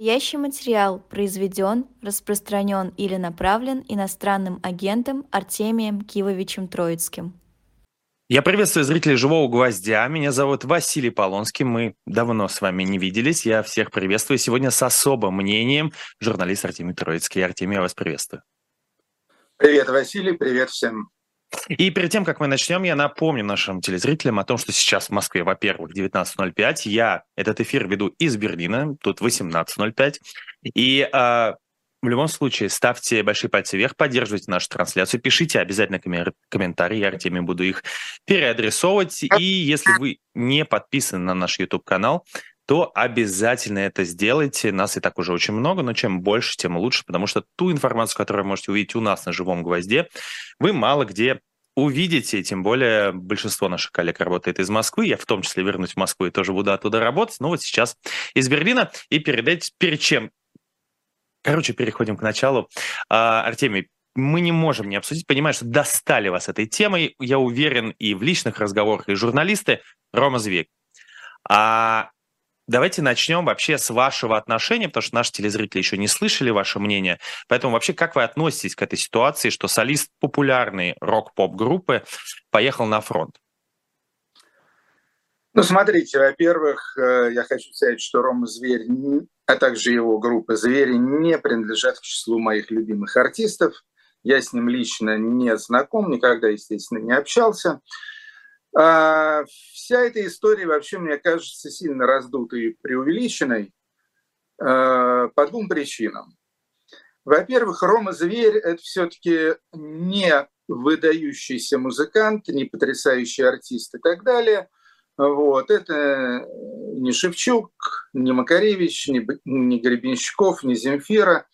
Настоящий материал произведен, распространен или направлен иностранным агентом Артемием Кивовичем Троицким. Я приветствую зрителей «Живого гвоздя». Меня зовут Василий Полонский. Мы давно с вами не виделись. Я всех приветствую. Сегодня с особым мнением журналист Артемий Троицкий. Артемий, я вас приветствую. Привет, Василий. Привет всем. И перед тем, как мы начнем, я напомню нашим телезрителям о том, что сейчас в Москве, во-первых, 19.05. Я этот эфир веду из Берлина, тут 18.05. И э, в любом случае ставьте большие пальцы вверх, поддерживайте нашу трансляцию, пишите обязательно комментарии, я Артемий буду их переадресовывать. И если вы не подписаны на наш YouTube-канал, то обязательно это сделайте. Нас и так уже очень много, но чем больше, тем лучше, потому что ту информацию, которую вы можете увидеть у нас на живом гвозде, вы мало где увидите, тем более большинство наших коллег работает из Москвы, я в том числе вернусь в Москву и тоже буду оттуда работать, но вот сейчас из Берлина, и перед, перед чем... Короче, переходим к началу. А, Артемий, мы не можем не обсудить, понимаю, что достали вас этой темой, я уверен, и в личных разговорах, и журналисты, Рома Зверь. А Давайте начнем вообще с вашего отношения, потому что наши телезрители еще не слышали ваше мнение. Поэтому вообще как вы относитесь к этой ситуации, что солист популярной рок-поп-группы поехал на фронт? Ну, смотрите, во-первых, э, я хочу сказать, что Рома Зверь, а также его группа «Звери» не принадлежат к числу моих любимых артистов. Я с ним лично не знаком, никогда, естественно, не общался. А, вся эта история вообще, мне кажется, сильно раздутой и преувеличенной а, по двум причинам. Во-первых, Рома Зверь – это все-таки не выдающийся музыкант, не потрясающий артист и так далее. Вот. Это не Шевчук, не Макаревич, не, не Гребенщиков, не Земфира.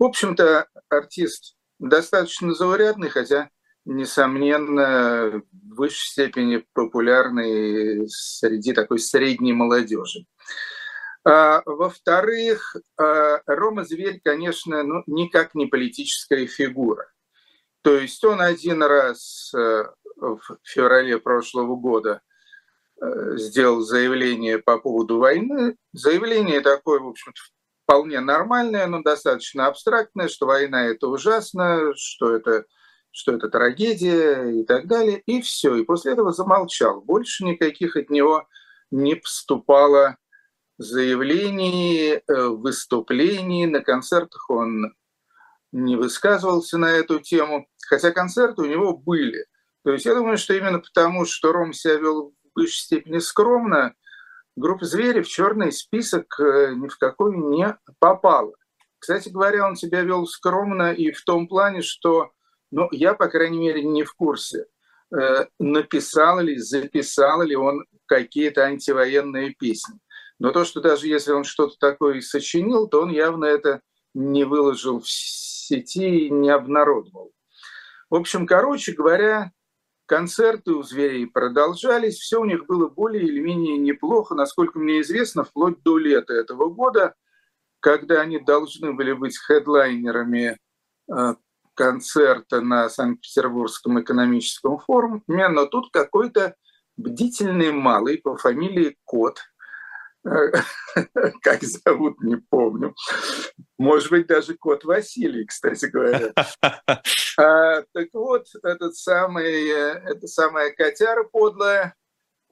В общем-то, артист достаточно заурядный, хотя несомненно, в высшей степени популярный среди такой средней молодежи. А, во-вторых, а, Рома Зверь, конечно, ну, никак не политическая фигура. То есть он один раз э, в феврале прошлого года э, сделал заявление по поводу войны. Заявление такое, в общем-то, вполне нормальное, но достаточно абстрактное, что война – это ужасно, что это что это трагедия и так далее, и все. И после этого замолчал. Больше никаких от него не поступало заявлений, э, выступлений. На концертах он не высказывался на эту тему, хотя концерты у него были. То есть я думаю, что именно потому, что Ром себя вел в высшей степени скромно, группа «Звери» в черный список э, ни в какой не попала. Кстати говоря, он себя вел скромно и в том плане, что но я, по крайней мере, не в курсе, э, написал ли, записал ли он какие-то антивоенные песни. Но то, что даже если он что-то такое сочинил, то он явно это не выложил в сети и не обнародовал. В общем, короче говоря, концерты у зверей продолжались, все у них было более или менее неплохо, насколько мне известно, вплоть до лета этого года, когда они должны были быть хедлайнерами э, концерта на Санкт-Петербургском экономическом форуме, но тут какой-то бдительный малый по фамилии Кот, как зовут, не помню. Может быть, даже кот Василий, кстати говоря. А, так вот, этот самый, эта самая котяра подлая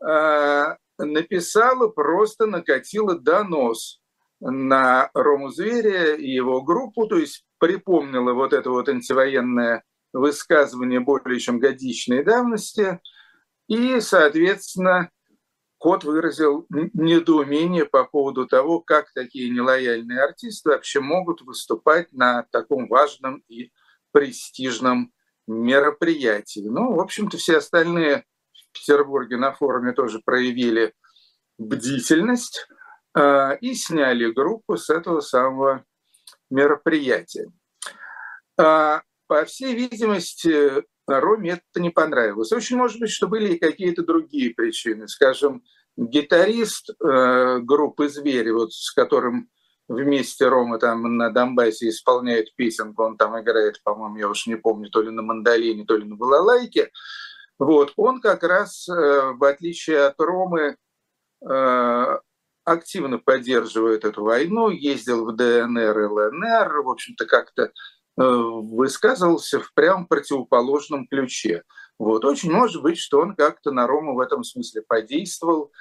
а, написала, просто накатила донос на Рому Зверя и его группу, то есть припомнила вот это вот антивоенное высказывание более чем годичной давности, и, соответственно, Кот выразил недоумение по поводу того, как такие нелояльные артисты вообще могут выступать на таком важном и престижном мероприятии. Ну, в общем-то, все остальные в Петербурге на форуме тоже проявили бдительность – а, и сняли группу с этого самого мероприятия. А, по всей видимости, Роме это не понравилось. Очень может быть, что были и какие-то другие причины. Скажем, гитарист э, группы «Звери», вот с которым вместе Рома там на Донбассе исполняет песенку, он там играет, по-моему, я уж не помню, то ли на мандолине, то ли на балалайке, вот, он как раз, э, в отличие от Ромы, э, активно поддерживает эту войну, ездил в ДНР и ЛНР, в общем-то, как-то э, высказывался в прям противоположном ключе. Вот. Очень может быть, что он как-то на Рому в этом смысле подействовал,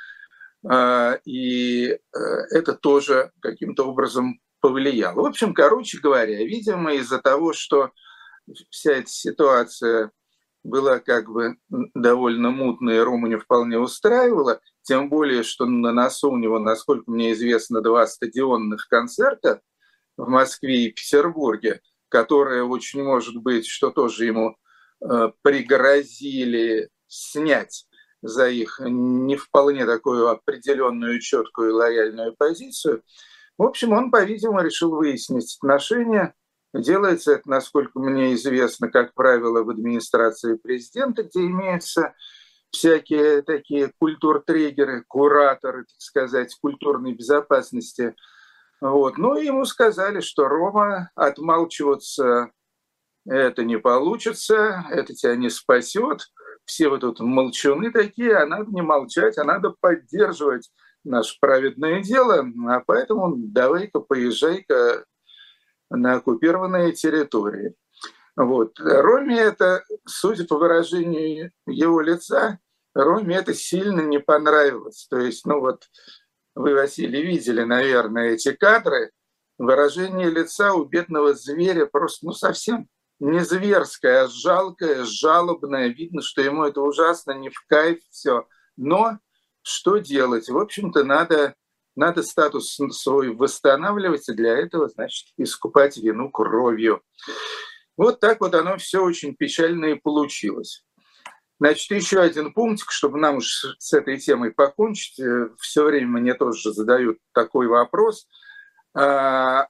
э, и э, это тоже каким-то образом повлияло. В общем, короче говоря, видимо, из-за того, что вся эта ситуация была как бы довольно мутная, и Рому не вполне устраивала, тем более, что на носу у него, насколько мне известно, два стадионных концерта в Москве и Петербурге, которые очень может быть, что тоже ему э, пригрозили снять за их не вполне такую определенную, четкую лояльную позицию. В общем, он, по-видимому, решил выяснить отношения Делается это, насколько мне известно, как правило, в администрации президента, где имеются всякие такие культур-триггеры, кураторы, так сказать, культурной безопасности. Вот. Ну, ему сказали, что Рома отмалчиваться это не получится, это тебя не спасет. Все вы тут молчуны такие, а надо не молчать, а надо поддерживать наше праведное дело. А поэтому давай-ка поезжай-ка на оккупированные территории. Вот. Роме это, судя по выражению его лица, Роме это сильно не понравилось. То есть, ну вот, вы, Василий, видели, наверное, эти кадры. Выражение лица у бедного зверя просто, ну, совсем не зверское, а жалкое, жалобное. Видно, что ему это ужасно, не в кайф все. Но что делать? В общем-то, надо надо статус свой восстанавливать, и для этого, значит, искупать вину кровью. Вот так вот оно все очень печально и получилось. Значит, еще один пунктик, чтобы нам уж с этой темой покончить. Э, все время мне тоже задают такой вопрос. А,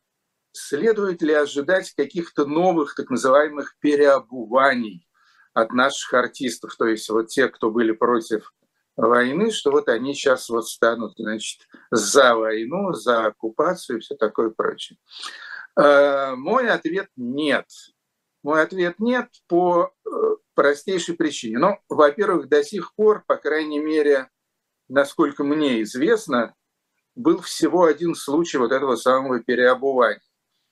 следует ли ожидать каких-то новых так называемых переобуваний от наших артистов? То есть вот те, кто были против войны, что вот они сейчас вот станут, значит, за войну, за оккупацию и все такое прочее. Э, мой ответ – нет. Мой ответ – нет по э, простейшей причине. Ну, во-первых, до сих пор, по крайней мере, насколько мне известно, был всего один случай вот этого самого переобувания.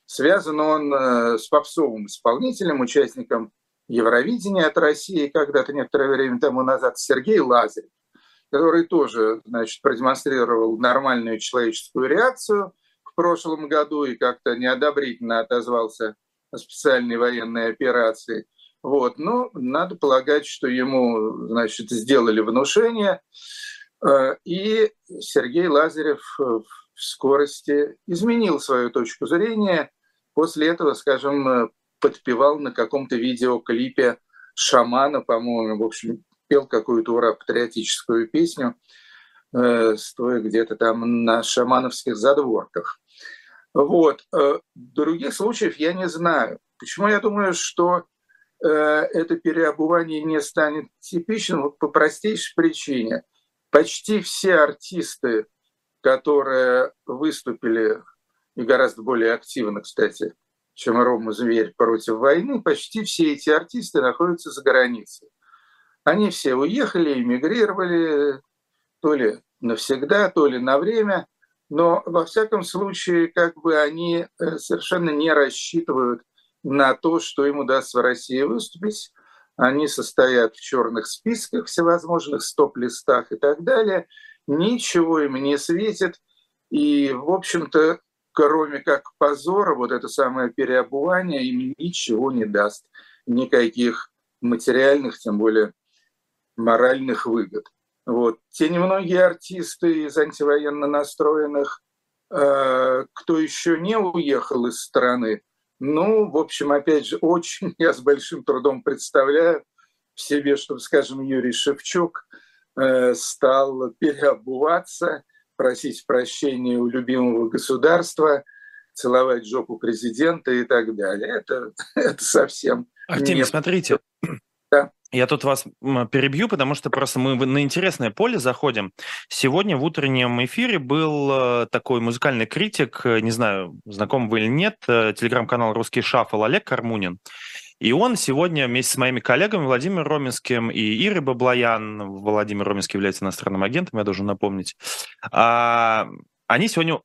Связан он э, с попсовым исполнителем, участником Евровидения от России когда-то некоторое время тому назад, Сергей Лазарев который тоже значит, продемонстрировал нормальную человеческую реакцию в прошлом году и как-то неодобрительно отозвался о специальной военной операции. Вот. Но надо полагать, что ему значит, сделали внушение, э, и Сергей Лазарев в скорости изменил свою точку зрения. После этого, скажем, подпевал на каком-то видеоклипе шамана, по-моему, в общем, пел какую-то ура-патриотическую песню, э, стоя где-то там на шамановских задворках. Вот. Э, других случаев я не знаю. Почему я думаю, что э, это переобувание не станет типичным? По простейшей причине. Почти все артисты, которые выступили, и гораздо более активно, кстати, чем Рома Зверь против войны, почти все эти артисты находятся за границей. Они все уехали, эмигрировали, то ли навсегда, то ли на время, но во всяком случае, как бы они э, совершенно не рассчитывают на то, что им удастся в России выступить. Они состоят в черных списках всевозможных, стоп-листах и так далее. Ничего им не светит. И, в общем-то, кроме как позора, вот это самое переобувание им ничего не даст. Никаких материальных, тем более моральных выгод. Вот. Те немногие артисты из антивоенно настроенных, э, кто еще не уехал из страны, ну, в общем, опять же, очень я с большим трудом представляю в себе, чтобы, скажем, Юрий Шевчук э, стал переобуваться, просить прощения у любимого государства, целовать жопу президента и так далее. Это, это совсем... Артемий, не... смотрите. Я тут вас перебью, потому что просто мы на интересное поле заходим. Сегодня в утреннем эфире был э, такой музыкальный критик, э, не знаю, знаком вы или нет, э, телеграм-канал «Русский шаффл» Олег Кармунин. И он сегодня вместе с моими коллегами Владимиром Роменским и Ирой Баблоян, Владимир Роменский является иностранным агентом, я должен напомнить, а, они сегодня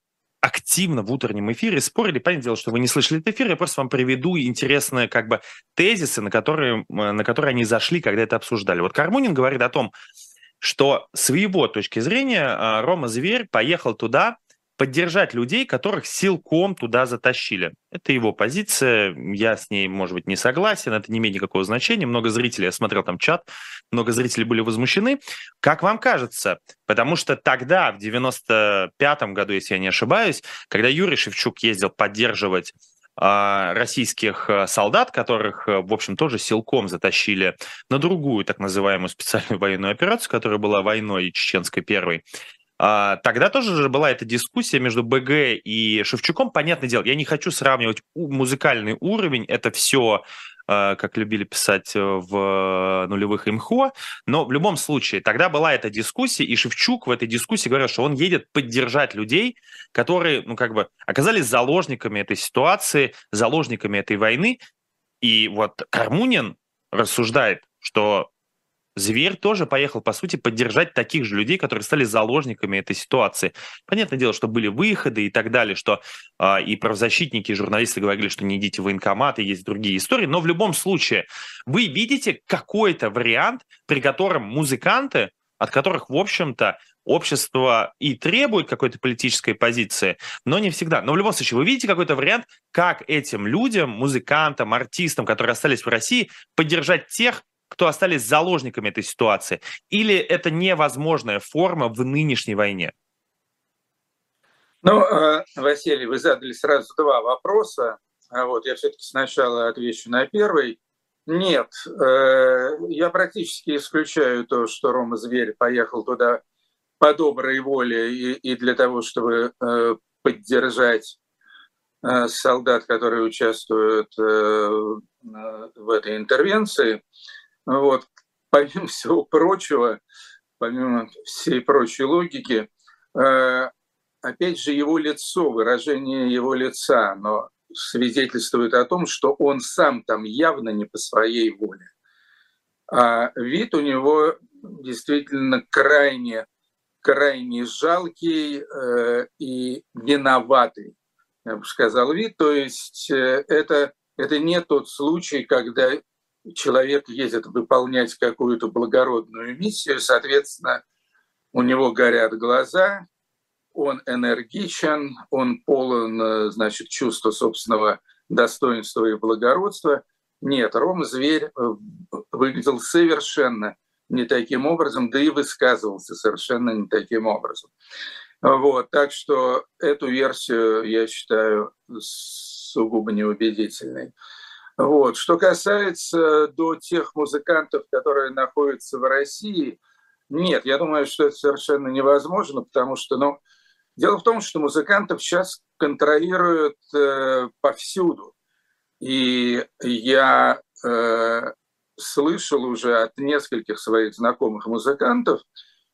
активно в утреннем эфире спорили. Понятное дело, что вы не слышали этот эфир, я просто вам приведу интересные как бы тезисы, на которые, на которые они зашли, когда это обсуждали. Вот Кармунин говорит о том, что с его точки зрения а, Рома Зверь поехал туда поддержать людей, которых силком туда затащили. Это его позиция, я с ней, может быть, не согласен, это не имеет никакого значения. Много зрителей, я смотрел там чат, много зрителей были возмущены. Как вам кажется? Потому что тогда, в 95-м году, если я не ошибаюсь, когда Юрий Шевчук ездил поддерживать а, российских а, солдат, которых, в общем, тоже силком затащили на другую так называемую специальную военную операцию, которая была войной чеченской первой. А, тогда тоже же была эта дискуссия между БГ и Шевчуком. Понятное дело, я не хочу сравнивать музыкальный уровень, это все а, как любили писать э, в нулевых имхо, но в любом случае тогда была эта дискуссия, и Шевчук в этой дискуссии говорил, что он едет поддержать людей, которые, ну, как бы оказались заложниками этой ситуации, заложниками этой войны, и вот Кармунин рассуждает, что Зверь тоже поехал, по сути, поддержать таких же людей, которые стали заложниками этой ситуации. Понятное дело, что были выходы и так далее, что э, и правозащитники, и журналисты говорили, что не идите в военкоматы, есть другие истории. Но в любом случае, вы видите какой-то вариант, при котором музыканты, от которых, в общем-то, общество и требует какой-то политической позиции, но не всегда. Но в любом случае, вы видите какой-то вариант, как этим людям, музыкантам, артистам, которые остались в России, поддержать тех, кто остались заложниками этой ситуации? Или это невозможная форма в нынешней войне? Ну, э, Василий, вы задали сразу два вопроса. А вот я все-таки сначала отвечу на первый. Нет, э, я практически исключаю то, что Рома Зверь поехал туда по доброй воле и, и для того, чтобы э, поддержать солдат, которые участвуют в этой интервенции. Вот. Помимо всего прочего, помимо всей прочей логики, э, опять же, его лицо, выражение его лица, но свидетельствует о том, что он сам там явно не по своей воле. А вид у него действительно крайне, крайне жалкий э, и виноватый, я бы сказал, вид. То есть э, это, это не тот случай, когда человек ездит выполнять какую-то благородную миссию, соответственно, у него горят глаза, он энергичен, он полон, значит, чувства собственного достоинства и благородства. Нет, Ром Зверь э, выглядел совершенно не таким образом, да и высказывался совершенно не таким образом. Вот, так что эту версию я считаю сугубо неубедительной. Вот. Что касается до тех музыкантов, которые находятся в России, нет, я думаю, что это совершенно невозможно, потому что, ну, дело в том, что музыкантов сейчас контролируют э, повсюду. И я э, слышал уже от нескольких своих знакомых музыкантов,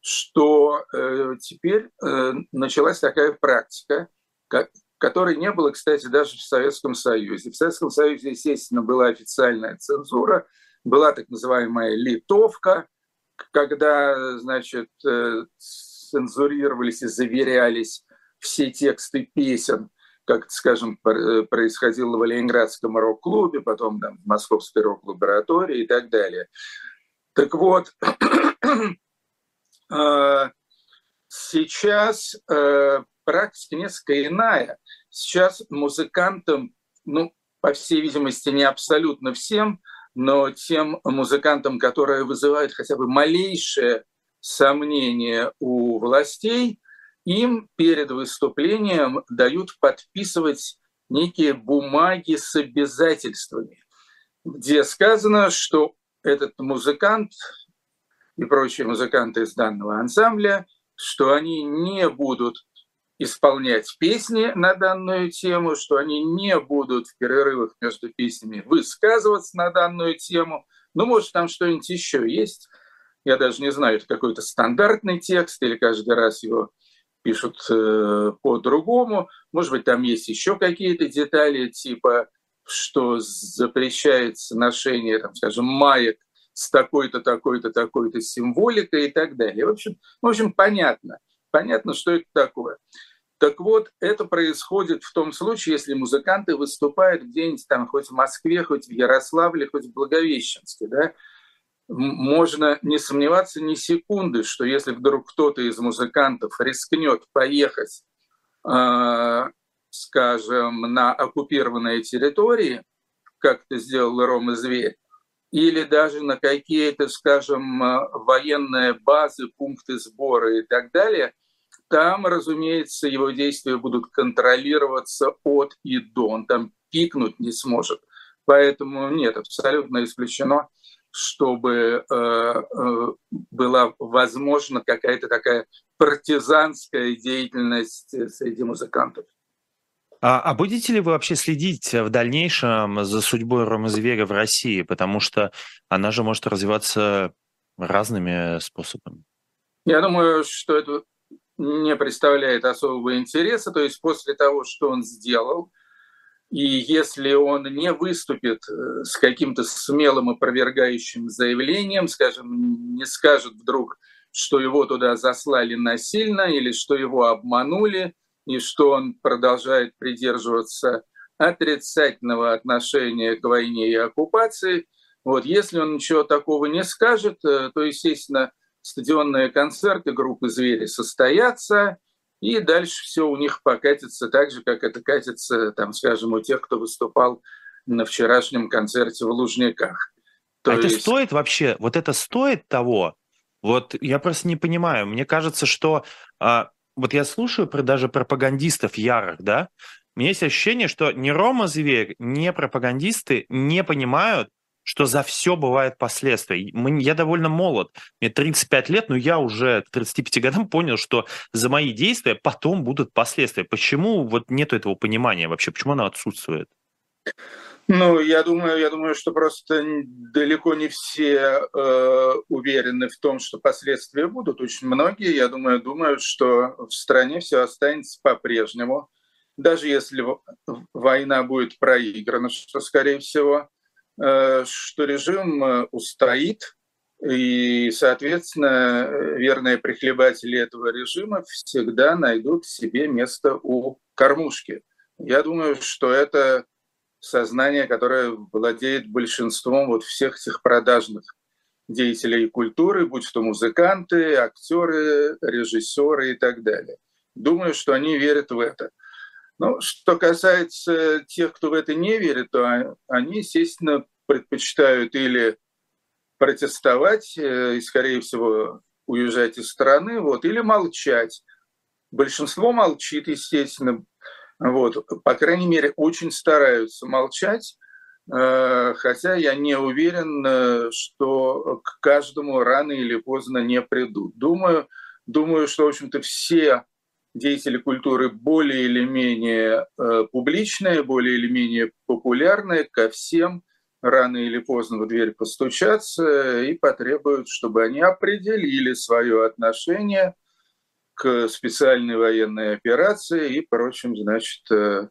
что э, теперь э, началась такая практика, как, которой не было, кстати, даже в Советском Союзе. В Советском Союзе, естественно, была официальная цензура, была так называемая литовка, когда, значит, э, цензурировались и заверялись все тексты песен, как, скажем, э, происходило в Ленинградском рок-клубе, потом там, в Московской рок-лаборатории и так далее. Так вот, э, сейчас практика несколько иная. Сейчас музыкантам, ну, по всей видимости, не абсолютно всем, но тем музыкантам, которые вызывают хотя бы малейшее сомнение у властей, им перед выступлением дают подписывать некие бумаги с обязательствами, где сказано, что этот музыкант и прочие музыканты из данного ансамбля, что они не будут исполнять песни на данную тему, что они не будут в перерывах между песнями высказываться на данную тему. Ну, может, там что-нибудь еще есть. Я даже не знаю, это какой-то стандартный текст или каждый раз его пишут э, по-другому. Может быть, там есть еще какие-то детали, типа, что запрещается ношение, там, скажем, маек с такой-то, такой-то, такой-то символикой и так далее. В общем, в общем, понятно. Понятно, что это такое. Так вот, это происходит в том случае, если музыканты выступают где-нибудь там, хоть в Москве, хоть в Ярославле, хоть в Благовещенске, да, можно не сомневаться ни секунды, что если вдруг кто-то из музыкантов рискнет поехать, э, скажем, на оккупированные территории, как это сделал Рома Зверь, или даже на какие-то, скажем, э, военные базы, пункты сбора и так далее, там, разумеется, его действия будут контролироваться от и до. Он там пикнуть не сможет. Поэтому нет, абсолютно исключено, чтобы э, э, была возможна какая-то такая партизанская деятельность среди музыкантов. А, а будете ли вы вообще следить в дальнейшем за судьбой Ромы Зверя в России? Потому что она же может развиваться разными способами. Я думаю, что это не представляет особого интереса. То есть после того, что он сделал, и если он не выступит э, с каким-то смелым опровергающим заявлением, скажем, не скажет вдруг, что его туда заслали насильно или что его обманули, и что он продолжает придерживаться отрицательного отношения к войне и оккупации. Вот, если он ничего такого не скажет, э, то, естественно, стадионные концерты группы «Звери» состоятся, и дальше все у них покатится так же, как это катится, там, скажем, у тех, кто выступал на вчерашнем концерте в Лужниках. То а есть... это стоит вообще, вот это стоит того? Вот я просто не понимаю. Мне кажется, что а, вот я слушаю про даже пропагандистов ярых, да, у меня есть ощущение, что ни Рома Зверь, ни пропагандисты не понимают, что за все бывает последствия. Я довольно молод, мне 35 лет, но я уже к 35 годам понял, что за мои действия потом будут последствия. Почему вот нет этого понимания вообще? Почему оно отсутствует? Ну, я думаю, я думаю, что просто далеко не все э, уверены в том, что последствия будут. Очень многие, я думаю, думают, что в стране все останется по-прежнему, даже если война будет проиграна, что, скорее всего, что режим э, устоит, и, соответственно, верные прихлебатели этого режима всегда найдут себе место у кормушки. Я думаю, что это сознание, которое владеет большинством вот всех этих продажных деятелей культуры, будь то музыканты, актеры, режиссеры и так далее. Думаю, что они верят в это. Но что касается тех, кто в это не верит, то они, естественно, предпочитают или протестовать э, и, скорее всего, уезжать из страны, вот, или молчать. Большинство молчит, естественно, вот, по крайней мере, очень стараются молчать, э, хотя я не уверен, э, что к каждому рано или поздно не придут. Думаю, думаю что, в общем-то, все деятели культуры более или менее э, публичные, более или менее популярные, ко всем рано или поздно в дверь постучатся и потребуют, чтобы они определили свое отношение – к специальной военной операции и прочим, значит, э,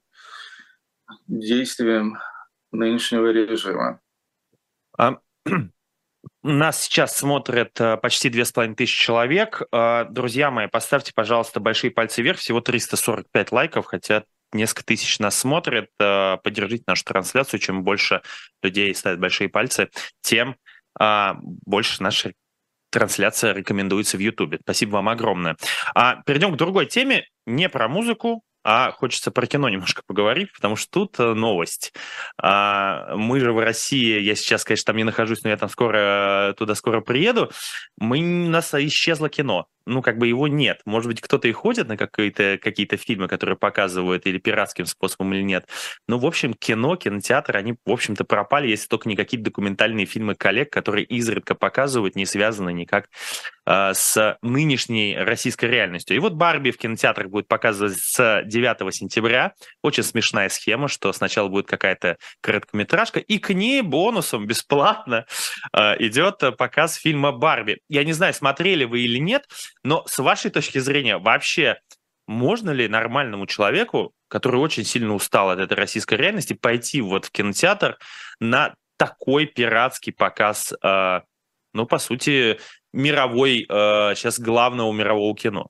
действиям нынешнего режима. А, нас сейчас смотрят э, почти две с половиной тысячи человек. А, друзья мои, поставьте, пожалуйста, большие пальцы вверх. Всего 345 лайков, хотя несколько тысяч нас смотрят. Э, поддержите нашу трансляцию. Чем больше людей ставят большие пальцы, тем больше нашей трансляция рекомендуется в Ютубе. Спасибо вам огромное. А перейдем к другой теме, не про музыку, а хочется про кино немножко поговорить, потому что тут э, новость. А, мы же в России, я сейчас, конечно, там не нахожусь, но я там скоро туда скоро приеду. Мы, у нас исчезло кино ну, как бы его нет. Может быть, кто-то и ходит на какие-то какие фильмы, которые показывают или пиратским способом, или нет. Но, в общем, кино, кинотеатр, они, в общем-то, пропали, если только не какие-то документальные фильмы коллег, которые изредка показывают, не связаны никак э, с нынешней российской реальностью. И вот Барби в кинотеатрах будет показывать с 9 сентября. Очень смешная схема, что сначала будет какая-то короткометражка, и к ней бонусом бесплатно э, идет показ фильма «Барби». Я не знаю, смотрели вы или нет, но с вашей точки зрения, вообще можно ли нормальному человеку, который очень сильно устал от этой российской реальности, пойти вот в кинотеатр на такой пиратский показ, э, ну, по сути, мировой, э, сейчас главного мирового кино?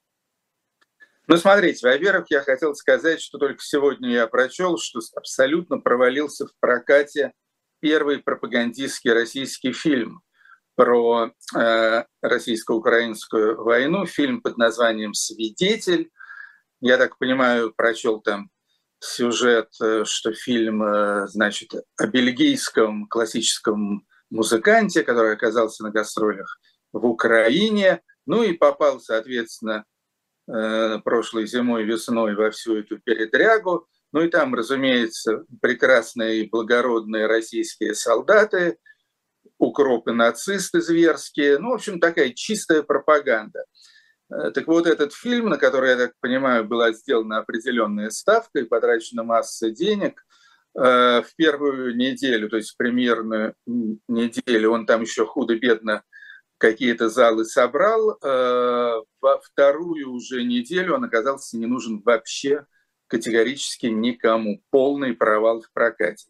Ну, смотрите, во-первых, я хотел сказать, что только сегодня я прочел, что абсолютно провалился в прокате первый пропагандистский российский фильм про э, российско-украинскую войну, фильм под названием «Свидетель». Я так понимаю, прочел там сюжет, э, что фильм, э, значит, о бельгийском классическом музыканте, который оказался на гастролях в Украине, ну и попал, соответственно, э, прошлой зимой, весной во всю эту передрягу. Ну и там, разумеется, прекрасные и благородные российские солдаты, укропы нацисты зверские. Ну, в общем, такая чистая пропаганда. Э, так вот, этот фильм, на который, я так понимаю, была сделана определенная ставка и потрачена масса денег, э, в первую неделю, то есть примерно неделю, он там еще худо-бедно какие-то залы собрал, э, во вторую уже неделю он оказался не нужен вообще категорически никому. Полный провал в прокате.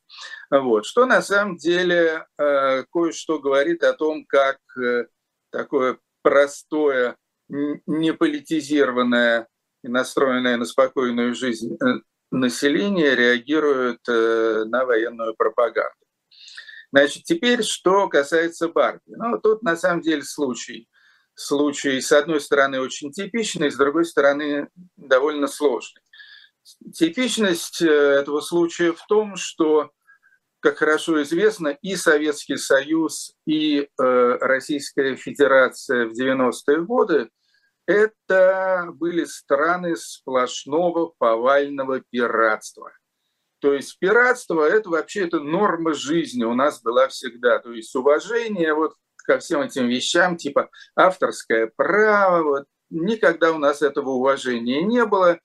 Вот. Что на самом деле кое-что говорит о том, как такое простое неполитизированное и настроенное на спокойную жизнь э, население реагирует э, на военную пропаганду. Значит, теперь, что касается Барби. Ну, тут на самом деле случай. Случай, с одной стороны, очень типичный, с другой стороны, довольно сложный. Типичность э, этого случая в том, что как хорошо известно, и Советский Союз, и э, Российская Федерация в 90-е годы это были страны сплошного повального пиратства. То есть пиратство – это вообще это норма жизни у нас была всегда. То есть уважение вот ко всем этим вещам, типа авторское право, вот, никогда у нас этого уважения не было.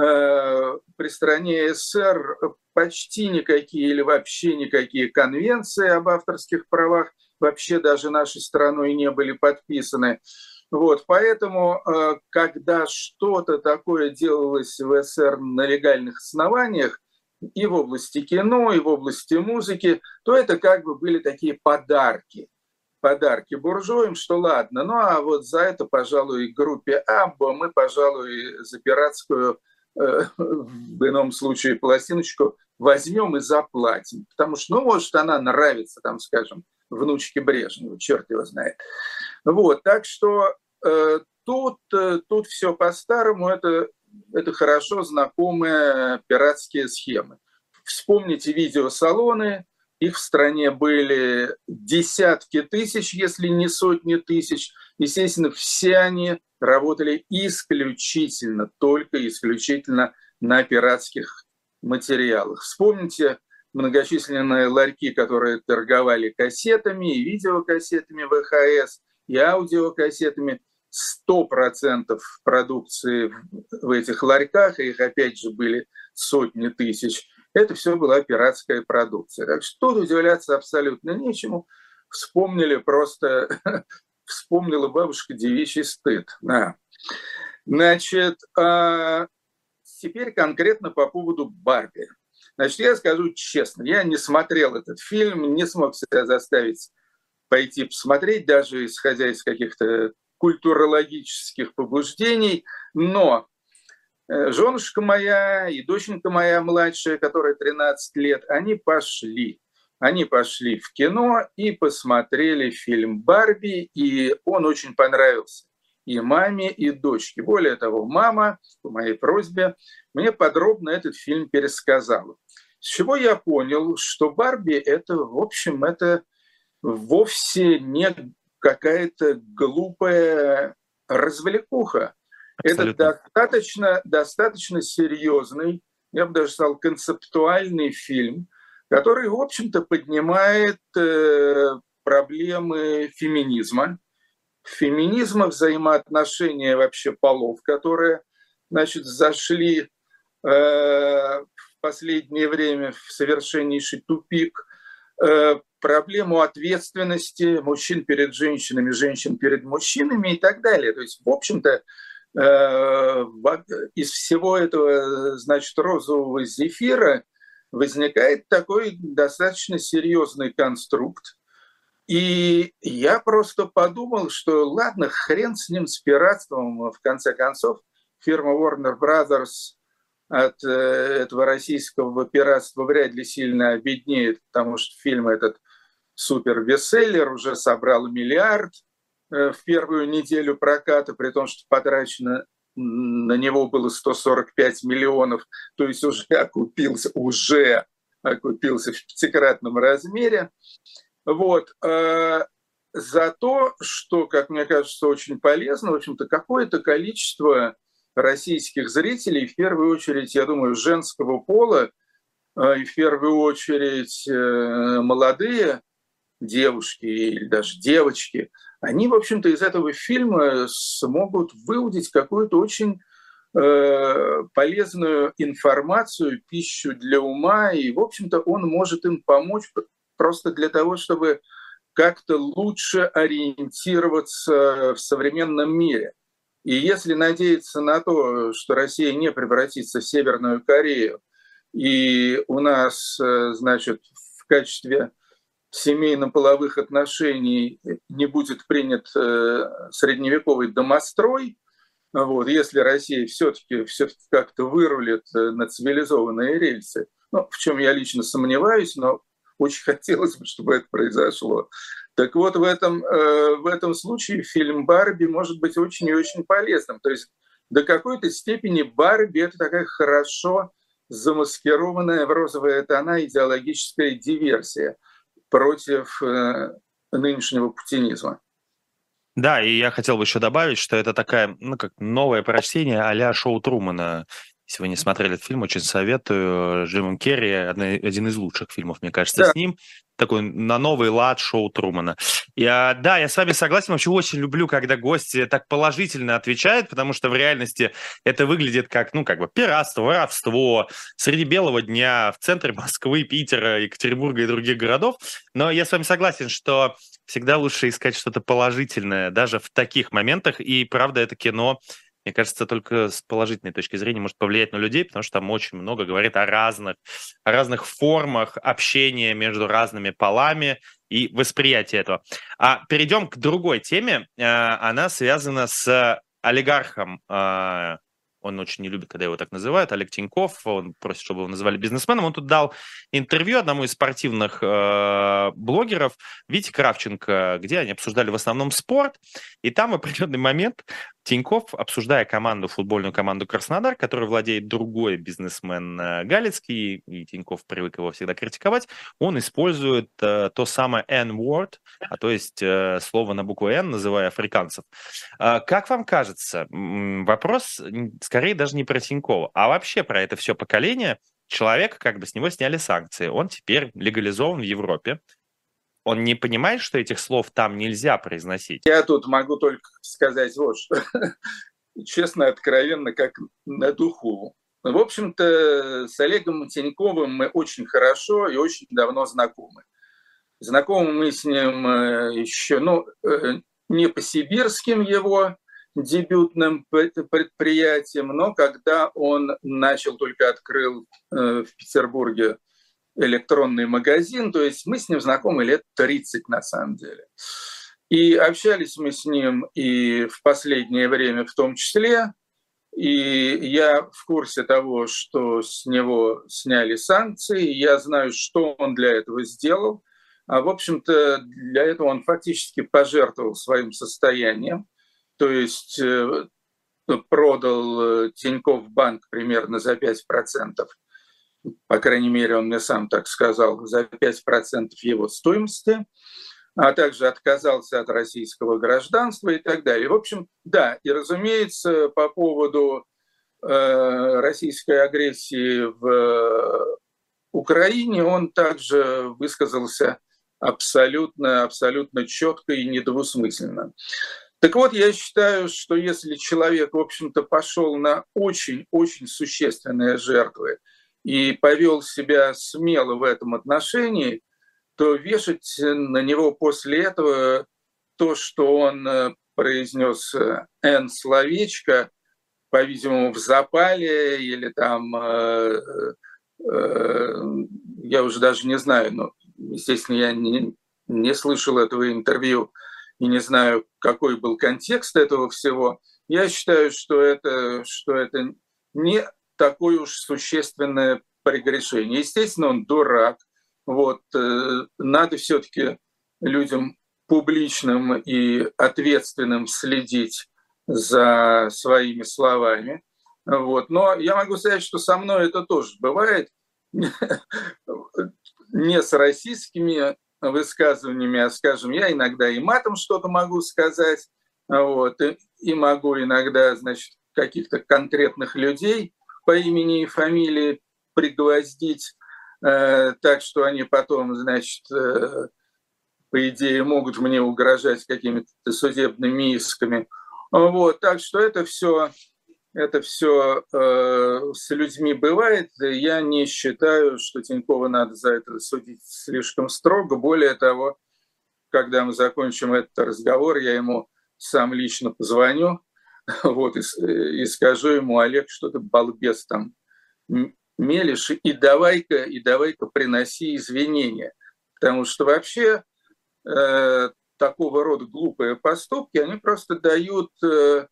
Э, при стране СССР почти никакие или вообще никакие конвенции об авторских правах вообще даже нашей страной не были подписаны. Вот, поэтому, э, когда что-то такое делалось в СССР на легальных основаниях, и в области кино, и в области музыки, то это как бы были такие подарки. Подарки буржуям, что ладно, ну а вот за это, пожалуй, группе Абба мы, пожалуй, за пиратскую в ином случае пластиночку возьмем и заплатим. Потому что, ну, может, она нравится, там, скажем, внучке Брежневу, черт его знает. Вот, так что э, тут, э, тут все по-старому, это, это хорошо знакомые пиратские схемы. Вспомните видеосалоны, их в стране были десятки тысяч, если не сотни тысяч. Естественно, все они работали исключительно, только исключительно на пиратских материалах. Вспомните многочисленные ларьки, которые торговали кассетами и видеокассетами ВХС, и аудиокассетами. 100% продукции в этих ларьках, их опять же были сотни тысяч, это все была пиратская продукция. Так что тут удивляться абсолютно нечему. Вспомнили просто вспомнила бабушка девичий стыд. Да. Значит, а теперь конкретно по поводу Барби. Значит, я скажу честно, я не смотрел этот фильм, не смог себя заставить пойти посмотреть, даже исходя из каких-то культурологических побуждений, но женушка моя и доченька моя младшая, которая 13 лет, они пошли. Они пошли в кино и посмотрели фильм «Барби», и он очень понравился и маме, и дочке. Более того, мама, по моей просьбе, мне подробно этот фильм пересказала. С чего я понял, что «Барби» — это, в общем, это вовсе не какая-то глупая развлекуха. Абсолютно. Это достаточно, достаточно серьезный, я бы даже сказал, концептуальный фильм – который, в общем-то, поднимает э, проблемы феминизма, феминизма, взаимоотношения вообще полов, которые, значит, зашли э, в последнее время в совершеннейший тупик, э, проблему ответственности мужчин перед женщинами, женщин перед мужчинами и так далее. То есть, в общем-то, из всего этого, значит, розового зефира – возникает такой достаточно серьезный конструкт. И я просто подумал, что ладно, хрен с ним, с пиратством, в конце концов, фирма Warner Brothers от э, этого российского пиратства вряд ли сильно обеднеет, потому что фильм этот супер-бестселлер, уже собрал миллиард э, в первую неделю проката, при том, что потрачено на него было 145 миллионов, то есть уже окупился, уже окупился в пятикратном размере. Вот. Э, за то, что, как мне кажется, очень полезно, в общем-то, какое-то количество российских зрителей, в первую очередь, я думаю, женского пола, э, и в первую очередь молодые, девушки или даже девочки, они, в общем-то, из этого фильма смогут выудить какую-то очень э, полезную информацию, пищу для ума, и, в общем-то, он может им помочь просто для того, чтобы как-то лучше ориентироваться в современном мире. И если надеяться на то, что Россия не превратится в Северную Корею, и у нас, э, значит, в качестве семейно-половых отношений не будет принят э, средневековый домострой, вот, если Россия все-таки все как-то вырулит э, на цивилизованные рельсы, ну, в чем я лично сомневаюсь, но очень хотелось бы, чтобы это произошло. Так вот, в этом, э, в этом случае фильм «Барби» может быть очень и очень полезным. То есть до какой-то степени «Барби» — это такая хорошо замаскированная в розовые тона идеологическая диверсия – против э, нынешнего путинизма. Да, и я хотел бы еще добавить, что это такая, ну, как новое прочтение а-ля шоу Трумана. Если вы не смотрели этот фильм, очень советую. Джимом Керри, один из лучших фильмов, мне кажется, да. с ним. Такой на новый лад шоу Трумана. Я, да, я с вами согласен. Вообще очень люблю, когда гости так положительно отвечают, потому что в реальности это выглядит как, ну, как бы пиратство, воровство среди белого дня в центре Москвы, Питера, Екатеринбурга и других городов. Но я с вами согласен, что всегда лучше искать что-то положительное, даже в таких моментах. И правда, это кино мне кажется, только с положительной точки зрения может повлиять на людей, потому что там очень много говорит о разных, о разных формах общения между разными полами и восприятия этого. А перейдем к другой теме. Э, она связана с олигархом э, он очень не любит, когда его так называют, Олег Тиньков, он просит, чтобы его называли бизнесменом. Он тут дал интервью одному из спортивных э, блогеров, Вите Кравченко, где они обсуждали в основном спорт, и там в определенный момент Тиньков, обсуждая команду, футбольную команду Краснодар, которой владеет другой бизнесмен э, Галицкий, и Тиньков привык его всегда критиковать, он использует э, то самое N-word, а то есть э, слово на букву N, называя африканцев. Э, как вам кажется, вопрос скорее даже не про Тинькова, а вообще про это все поколение, человек, как бы с него сняли санкции, он теперь легализован в Европе, он не понимает, что этих слов там нельзя произносить? Я тут могу только сказать вот что. Честно, откровенно, как на духу. В общем-то, с Олегом Тиньковым мы очень хорошо и очень давно знакомы. Знакомы мы с ним э, еще, ну, э, не по сибирским его дебютным предприятиям, но когда он начал, только открыл э, в Петербурге электронный магазин, то есть мы с ним знакомы лет 30 на самом деле. И общались мы с ним и в последнее время в том числе, и я в курсе того, что с него сняли санкции, я знаю, что он для этого сделал. А, в общем-то, для этого он фактически пожертвовал своим состоянием, то есть э, продал э, Тиньков банк примерно за 5% по крайней мере, он мне сам так сказал, за 5% его стоимости, а также отказался от российского гражданства и так далее. В общем, да, и разумеется, по поводу э, российской агрессии в Украине он также высказался абсолютно, абсолютно четко и недвусмысленно. Так вот, я считаю, что если человек, в общем-то, пошел на очень-очень существенные жертвы, и повел себя смело в этом отношении, то вешать на него после этого то, что он э, произнес э, «Н» словечко, по-видимому, в запале или там, э, я уже даже не знаю, но, естественно, я не, не слышал этого интервью и не знаю, какой был контекст этого всего. я считаю, что это, что это не такое уж существенное прегрешение. Естественно, он дурак. Вот, э, надо все-таки людям публичным и ответственным следить за своими словами. Вот. Но я могу сказать, что со мной это тоже бывает. Не с российскими высказываниями, а, скажем, я иногда и матом что-то могу сказать, вот, и, и могу иногда, значит, каких-то конкретных людей по имени и фамилии пригвоздить, э, так что они потом, значит, э, по идее, могут мне угрожать какими-то судебными исками. Вот, так что это все, это все э, с людьми бывает. Я не считаю, что Тинькова надо за это судить слишком строго. Более того, когда мы закончим этот разговор, я ему сам лично позвоню вот, и, и скажу ему, Олег, что ты балбес там мелешь, и давай-ка, и давай-ка приноси извинения. Потому что вообще э, такого рода глупые поступки, они просто дают э,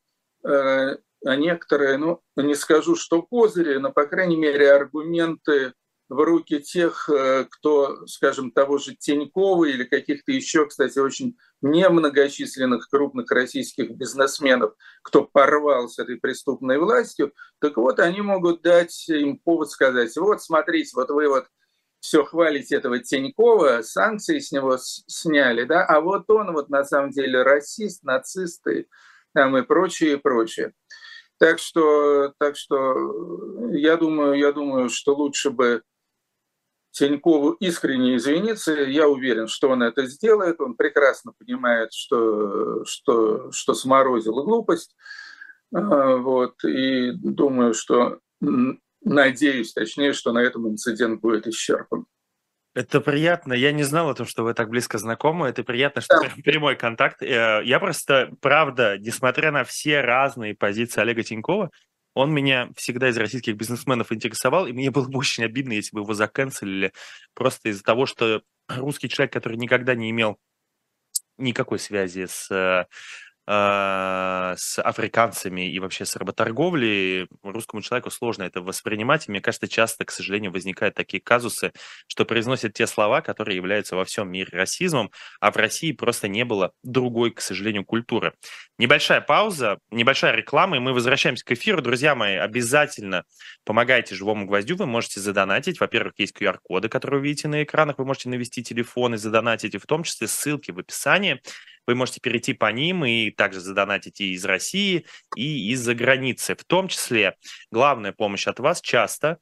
э, некоторые, ну, не скажу, что козыри, но, по крайней мере, аргументы в руки тех, э, кто, скажем, того же Тинькова или каких-то еще, кстати, очень немногочисленных крупных российских бизнесменов, кто порвал с этой преступной властью, так вот, они могут дать им повод сказать, вот, смотрите, вот вы вот все хвалите этого Тинькова, санкции с него сняли, да, а вот он вот на самом деле расист, нацист и, там, и прочее, и прочее. Так что, так что я думаю, я думаю, что лучше бы Тинькову искренне извиниться. Я уверен, что он это сделает. Он прекрасно понимает, что, что, что сморозила глупость. А, вот. И думаю, что Надеюсь, точнее, что на этом инцидент будет исчерпан. Это приятно. Я не знал о том, что вы так близко знакомы. Это приятно, что да. прямой контакт. Э, я просто, правда, несмотря на все разные позиции Олега Тинькова, он меня всегда из российских бизнесменов интересовал, и мне было бы очень обидно, если бы его заканцелили просто из-за того, что русский человек, который никогда не имел никакой связи с э, с африканцами и вообще с работорговлей, русскому человеку сложно это воспринимать. И мне кажется, часто, к сожалению, возникают такие казусы, что произносят те слова, которые являются во всем мире расизмом, а в России просто не было другой, к сожалению, культуры. Небольшая пауза, небольшая реклама, и мы возвращаемся к эфиру. Друзья мои, обязательно помогайте живому гвоздю, вы можете задонатить. Во-первых, есть QR-коды, которые вы видите на экранах, вы можете навести телефон и задонатить, и в том числе ссылки в описании. Вы можете перейти по ним и также задонатить и из России, и из-за границы. В том числе главная помощь от вас часто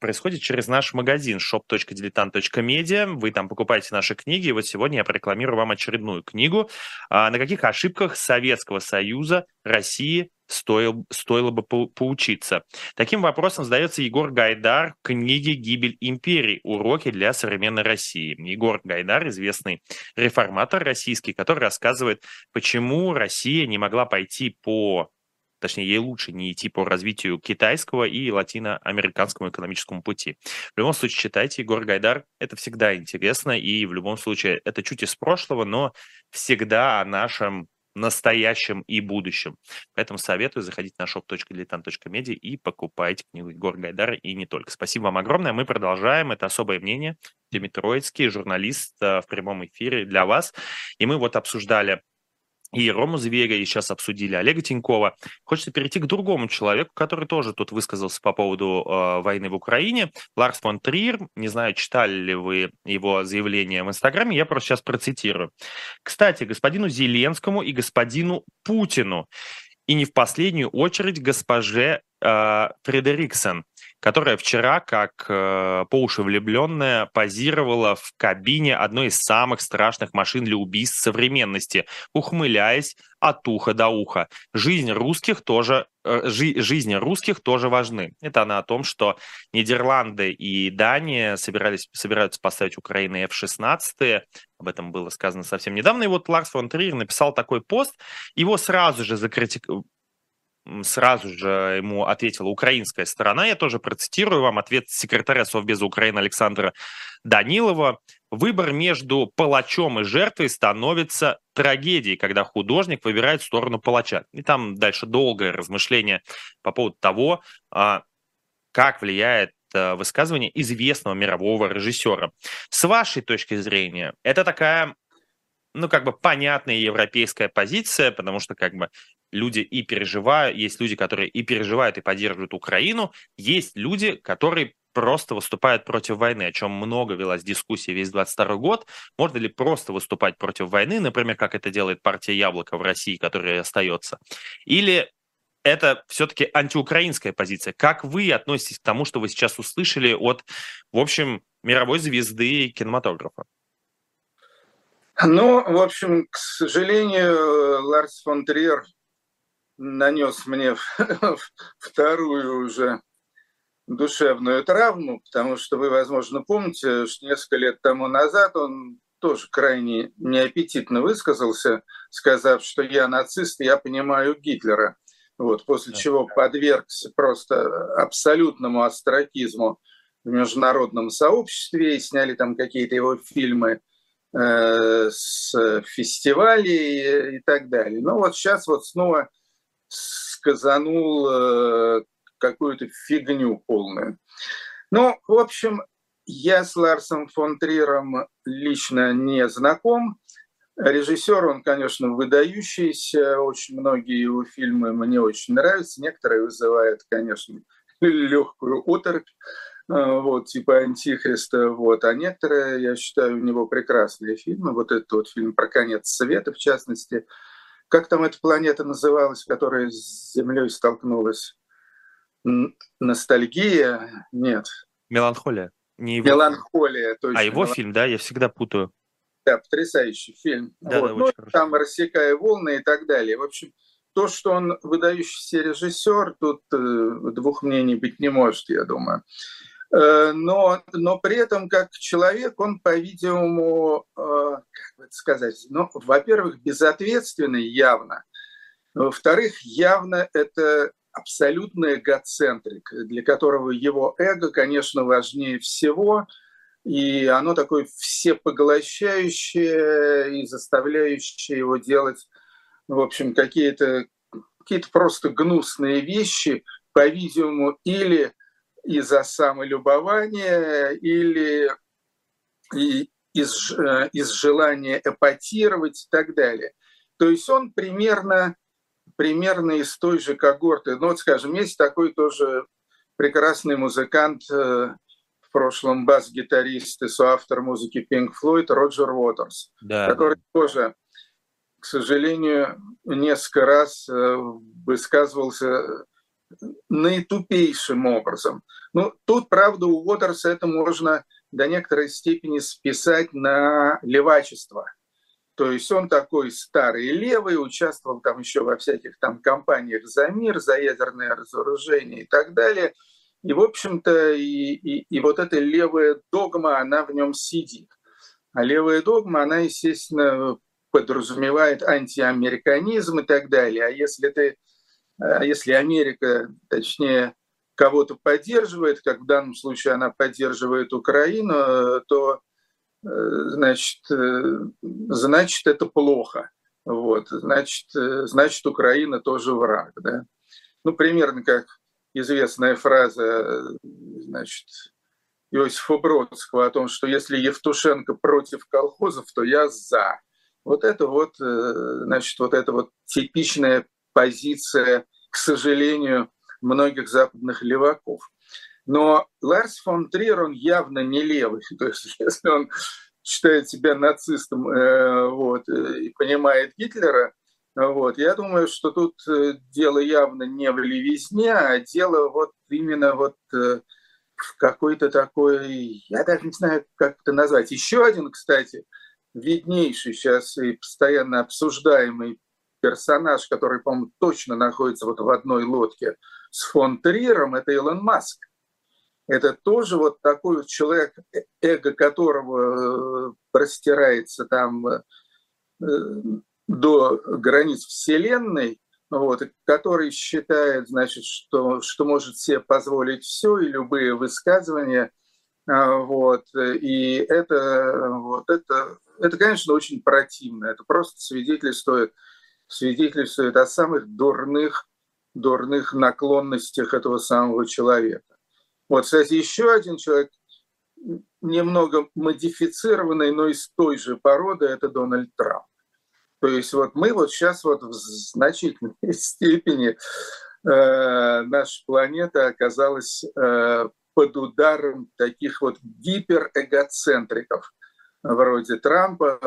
происходит через наш магазин shop.diletant.media. Вы там покупаете наши книги. И вот сегодня я прорекламирую вам очередную книгу. Uh, на каких ошибках Советского Союза, России стоил, стоило бы по поучиться. Таким вопросом задается Егор Гайдар в книге «Гибель империи. Уроки для современной России». Егор Гайдар – известный реформатор российский, который рассказывает, почему Россия не могла пойти по точнее, ей лучше не идти по развитию китайского и латиноамериканскому экономическому пути. В любом случае, читайте Егор Гайдар, это всегда интересно, и в любом случае, это чуть из прошлого, но всегда о нашем настоящем и будущем. Поэтому советую заходить на shop.diletant.media и покупайте книгу Егора Гайдара и не только. Спасибо вам огромное. Мы продолжаем. Это особое мнение. Димитроицкий, журналист э, в прямом эфире для вас. И мы вот обсуждали и Рому Зверя, и сейчас обсудили Олега Тинькова. Хочется перейти к другому человеку, который тоже тут высказался по поводу э, войны в Украине. Ларс фон Триер, не знаю, читали ли вы его заявление в Инстаграме, я просто сейчас процитирую. Кстати, господину Зеленскому и господину Путину, и не в последнюю очередь госпоже э, Фредериксон – которая вчера, как э, по уши влюбленная, позировала в кабине одной из самых страшных машин для убийств современности, ухмыляясь от уха до уха. Жизнь русских тоже э, жи, жизни русских тоже важны. Это она о том, что Нидерланды и Дания собирались, собираются поставить Украине F-16. Об этом было сказано совсем недавно. И вот Ларс фон Триер написал такой пост. Его сразу же закритиковали сразу же ему ответила украинская сторона. Я тоже процитирую вам ответ секретаря Совбеза Украины Александра Данилова. Выбор между палачом и жертвой становится трагедией, когда художник выбирает сторону палача. И там дальше долгое размышление по поводу того, а, как влияет э, высказывание известного мирового режиссера. С вашей точки зрения, это такая ну, как бы понятная европейская позиция, потому что, как бы, люди и переживают, есть люди, которые и переживают, и поддерживают Украину, есть люди, которые просто выступают против войны, о чем много велась дискуссия весь 22 год. Можно ли просто выступать против войны, например, как это делает партия Яблоко в России, которая остается? Или это все-таки антиукраинская позиция. Как вы относитесь к тому, что вы сейчас услышали от, в общем, мировой звезды кинематографа? Ну, в общем, к сожалению, Ларс фон Триер нанес мне вторую уже душевную травму, потому что вы, возможно, помните, что несколько лет тому назад он тоже крайне неаппетитно высказался, сказав, что я нацист, я понимаю Гитлера. Вот, после чего подвергся просто абсолютному астракизму в международном сообществе и сняли там какие-то его фильмы э, с фестивалей и, и так далее. Но вот сейчас вот снова сказанул э, какую-то фигню полную. Ну, в общем, я с Ларсом фон Триром лично не знаком. Режиссер, он, конечно, выдающийся. Очень многие его фильмы мне очень нравятся. Некоторые вызывают, конечно, легкую оторопь, э, вот, типа «Антихриста», вот. А некоторые, я считаю, у него прекрасные фильмы. Вот этот вот фильм про конец света, в частности, как там эта планета называлась, которая с Землей столкнулась? Ностальгия? Нет. Меланхолия. Не его Меланхолия, фильм. точно. А его фильм, да, я всегда путаю. Да, потрясающий фильм. Да, вот. да, ну, там «Рассекая волны» и так далее. В общем, то, что он выдающийся режиссер, тут э, двух мнений быть не может, я думаю. Э, но, но при этом как человек он, по-видимому, э, как бы это сказать, ну, во-первых, безответственный явно, во-вторых, явно это абсолютный эгоцентрик, для которого его эго, конечно, важнее всего, и оно такое всепоглощающее и заставляющее его делать, в общем, какие-то какие просто гнусные вещи, по-видимому, или из-за самолюбования или из, э, из желания эпатировать и так далее. То есть он примерно, примерно из той же когорты. Ну вот, скажем, есть такой тоже прекрасный музыкант, э, в прошлом бас-гитарист и соавтор музыки Pink Floyd Роджер Уотерс, да, который да. тоже, к сожалению, несколько раз э, высказывался наитупейшим образом. Ну, тут, правда, у Уотерса это можно до некоторой степени списать на левачество. То есть он такой старый левый, участвовал там еще во всяких там кампаниях за мир, за ядерное разоружение и так далее. И, в общем-то, и, и, и вот эта левая догма, она в нем сидит. А левая догма, она, естественно, подразумевает антиамериканизм и так далее. А если ты если Америка, точнее, кого-то поддерживает, как в данном случае она поддерживает Украину, то э, значит, э, значит это плохо. Вот, значит, э, значит, Украина тоже враг. Да? Ну, примерно как известная фраза значит, Иосифа Бродского о том, что если Евтушенко против колхозов, то я за. Вот это вот, значит, вот это вот типичная позиция, к сожалению, многих западных леваков. Но Ларс фон Триер, он явно не левый. То есть, если он считает себя нацистом э, вот, э, и понимает Гитлера, вот, я думаю, что тут э, дело явно не в левизне, а дело вот именно вот в какой-то такой, я даже не знаю, как это назвать. Еще один, кстати, виднейший сейчас и постоянно обсуждаемый персонаж, который, по-моему, точно находится вот в одной лодке с фон Триером, это Илон Маск. Это тоже вот такой вот человек, э, эго которого э, простирается там э, до границ Вселенной, вот, который считает, значит, что, что может себе позволить все и любые высказывания. А, вот, и это, вот, это, это, конечно, очень противно. Это просто свидетельствует, свидетельствует о самых дурных, дурных наклонностях этого самого человека. Вот, кстати, еще один человек, немного модифицированный, но из той же породы, это Дональд Трамп. То есть вот мы вот сейчас вот в значительной степени э, наша планета оказалась э, под ударом таких вот гиперэгоцентриков вроде Трампа,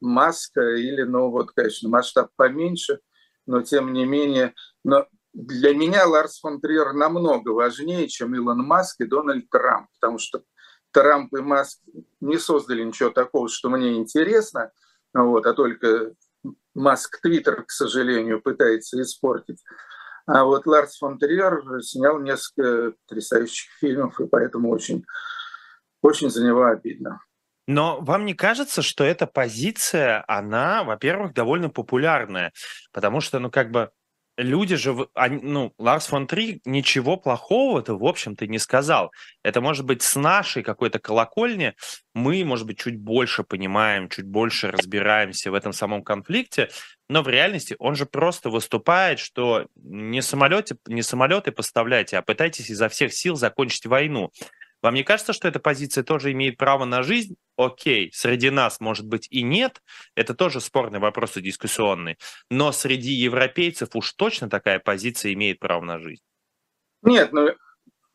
Маска или, ну вот, конечно, масштаб поменьше, но тем не менее, но для меня Ларс фон Триер намного важнее, чем Илон Маск и Дональд Трамп, потому что Трамп и Маск не создали ничего такого, что мне интересно, вот, а только Маск Твиттер, к сожалению, пытается испортить. А вот Ларс фон Триер снял несколько потрясающих фильмов, и поэтому очень, очень за него обидно. Но вам не кажется, что эта позиция, она, во-первых, довольно популярная? Потому что, ну, как бы, люди же, они, ну, Ларс фон Три ничего плохого-то, в общем-то, не сказал. Это, может быть, с нашей какой-то колокольни мы, может быть, чуть больше понимаем, чуть больше разбираемся в этом самом конфликте, но в реальности он же просто выступает, что не самолеты, не самолеты поставляйте, а пытайтесь изо всех сил закончить войну. Вам не кажется, что эта позиция тоже имеет право на жизнь? Окей, среди нас, может быть, и нет. Это тоже спорный вопрос и дискуссионный. Но среди европейцев уж точно такая позиция имеет право на жизнь. Нет, ну,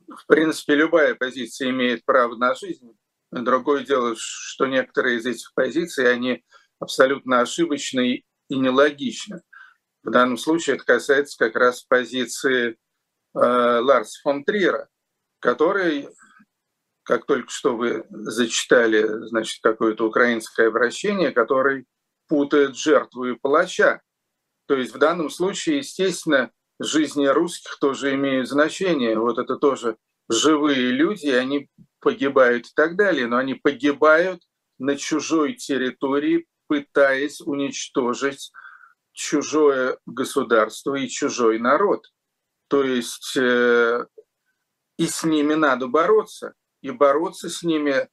в принципе, любая позиция имеет право на жизнь. Другое дело, что некоторые из этих позиций, они абсолютно ошибочны и нелогичны. В данном случае это касается как раз позиции э, Ларса фон Трира, который как только что вы зачитали, значит, какое-то украинское обращение, который путает жертву и палача. То есть в данном случае, естественно, жизни русских тоже имеют значение. Вот это тоже живые люди, они погибают и так далее, но они погибают на чужой территории, пытаясь уничтожить чужое государство и чужой народ. То есть э, и с ними надо бороться и бороться с ними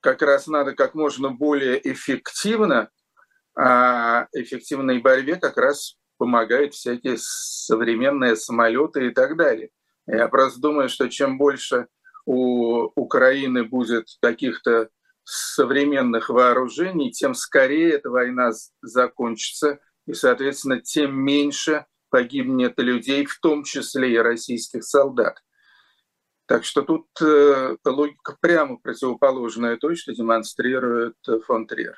как раз надо как можно более эффективно, а эффективной борьбе как раз помогают всякие современные самолеты и так далее. Я просто думаю, что чем больше у Украины будет каких-то современных вооружений, тем скорее эта война закончится, и, соответственно, тем меньше погибнет людей, в том числе и российских солдат. Так что тут э, логика прямо противоположная той, что демонстрирует э, фон Триер.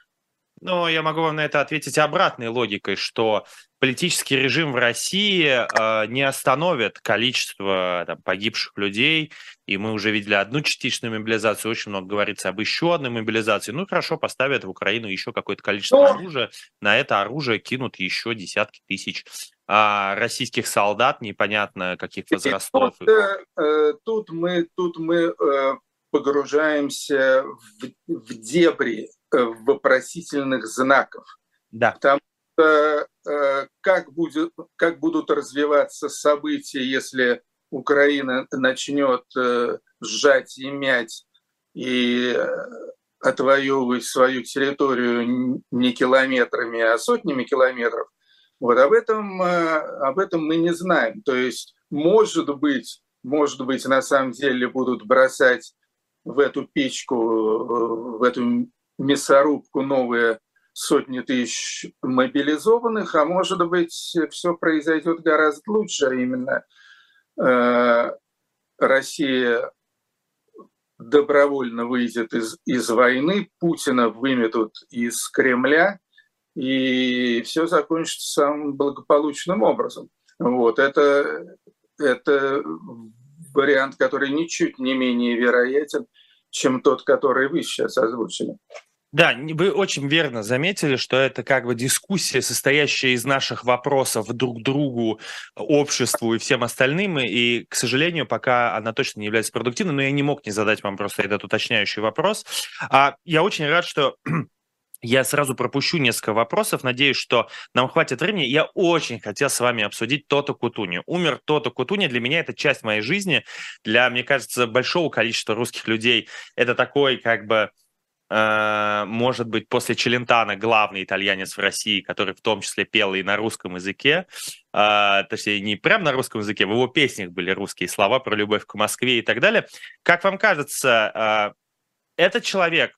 Ну, я могу вам на это ответить обратной логикой, что политический режим в России э, не остановит количество там, погибших людей, и мы уже видели одну частичную мобилизацию, очень много говорится об еще одной мобилизации. Ну, хорошо, поставят в Украину еще какое-то количество Но... оружия, на это оружие кинут еще десятки тысяч а, российских солдат, непонятно каких возрастов. Тут, э, тут мы, тут мы э, погружаемся в, в дебри э, вопросительных знаков. Да. Потому что э, как, будет, как будут развиваться события, если Украина начнет э, сжать и мять и отвоевывать свою территорию не километрами, а сотнями километров, вот об этом, э, об этом мы не знаем. То есть, может быть, может быть, на самом деле будут бросать в эту печку, э, в эту мясорубку новые сотни тысяч мобилизованных, а может быть, все произойдет гораздо лучше, а именно э, Россия добровольно выйдет из, из войны, Путина выметут из Кремля, и все закончится самым благополучным образом. Вот это, это вариант, который ничуть не менее вероятен, чем тот, который вы сейчас озвучили. Да, вы очень верно заметили, что это как бы дискуссия, состоящая из наших вопросов друг другу, обществу и всем остальным. И, к сожалению, пока она точно не является продуктивной, но я не мог не задать вам просто этот уточняющий вопрос. А я очень рад, что я сразу пропущу несколько вопросов. Надеюсь, что нам хватит времени. Я очень хотел с вами обсудить Тото Кутуни. Умер Тото Кутуни. Для меня это часть моей жизни. Для, мне кажется, большого количества русских людей это такой, как бы, э, может быть, после Челентана главный итальянец в России, который в том числе пел и на русском языке. Э, точнее, не прям на русском языке, в его песнях были русские слова про любовь к Москве и так далее. Как вам кажется, э, этот человек